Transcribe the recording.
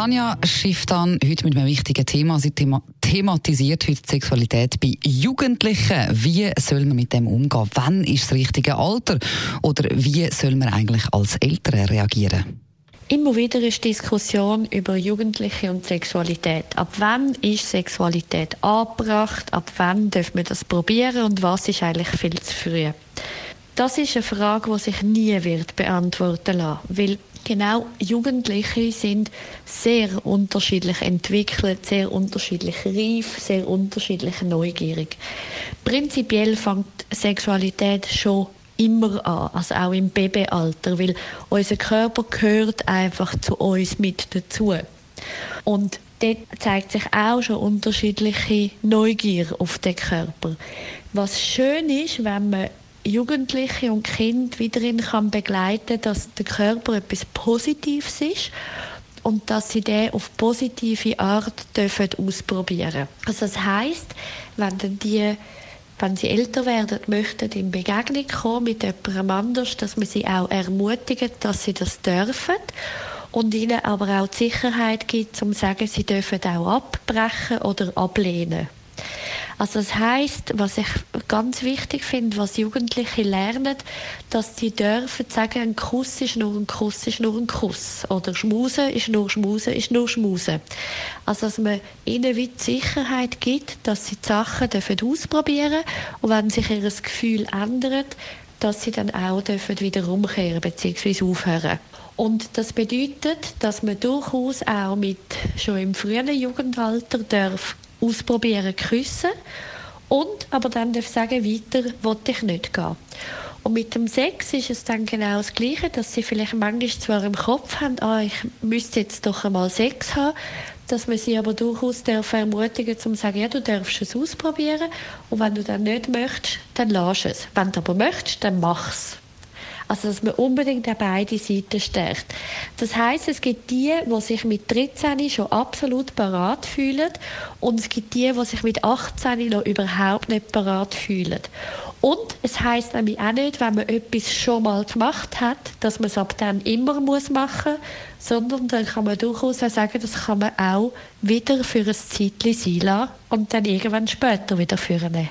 Tanja schifft an heute mit einem wichtigen Thema. Sie thema thematisiert heute Sexualität bei Jugendlichen. Wie soll man mit dem umgehen? Wann ist das richtige Alter? Oder wie soll man eigentlich als Eltern reagieren? Immer wieder ist Diskussion über Jugendliche und Sexualität. Ab wann ist Sexualität angebracht? Ab wann dürfen wir das probieren? Und was ist eigentlich viel zu früh? Das ist eine Frage, die sich nie wird beantworten lassen, weil genau Jugendliche sind sehr unterschiedlich entwickelt, sehr unterschiedlich reif, sehr unterschiedlich neugierig. Prinzipiell fängt Sexualität schon immer an, also auch im Babyalter, weil unser Körper gehört einfach zu uns mit dazu. Und dort zeigt sich auch schon unterschiedliche Neugier auf den Körper. Was schön ist, wenn man Jugendliche und Kind wiederin kann begleiten, dass der Körper etwas Positives ist und dass sie den auf positive Art dürfen ausprobieren. Also das heißt, wenn dann die wenn sie älter werden, möchten in Begegnung kommen mit jemandem anders, dass man sie auch ermutigt, dass sie das dürfen und ihnen aber auch die Sicherheit gibt, um zu sagen, sie dürfen auch abbrechen oder ablehnen. Also das heißt, was ich ganz wichtig finde, was Jugendliche lernen, dass sie dürfen sagen, ein Kuss ist nur ein Kuss ist nur ein Kuss oder Schmusen ist nur Schmusen ist nur Schmusen. Also dass man ihnen wie die Sicherheit gibt, dass sie die Sachen dürfen ausprobieren und wenn sich ihr Gefühl ändert, dass sie dann auch dürfen wieder umkehren bzw. aufhören. Und das bedeutet, dass man durchaus auch mit schon im frühen Jugendalter darf ausprobieren, küssen und aber dann darf sagen, weiter wollte ich nicht gehen. Und mit dem Sex ist es dann genau das Gleiche, dass sie vielleicht manchmal zwar im Kopf haben, ah, ich müsste jetzt doch einmal Sex haben, dass man sie aber durchaus darf ermutigen zum sagen, ja, du darfst es ausprobieren und wenn du dann nicht möchtest, dann lass es. Wenn du aber möchtest, dann mach's. Also, dass man unbedingt auch beide Seiten stärkt. Das heißt, es gibt die, die sich mit 13 schon absolut parat fühlen und es gibt die, die sich mit 18 noch überhaupt nicht parat fühlen. Und es heißt nämlich auch nicht, wenn man etwas schon mal gemacht hat, dass man es ab dann immer muss machen muss, sondern dann kann man durchaus auch sagen, das kann man auch wieder für ein Zeitchen sein lassen und dann irgendwann später wieder führen.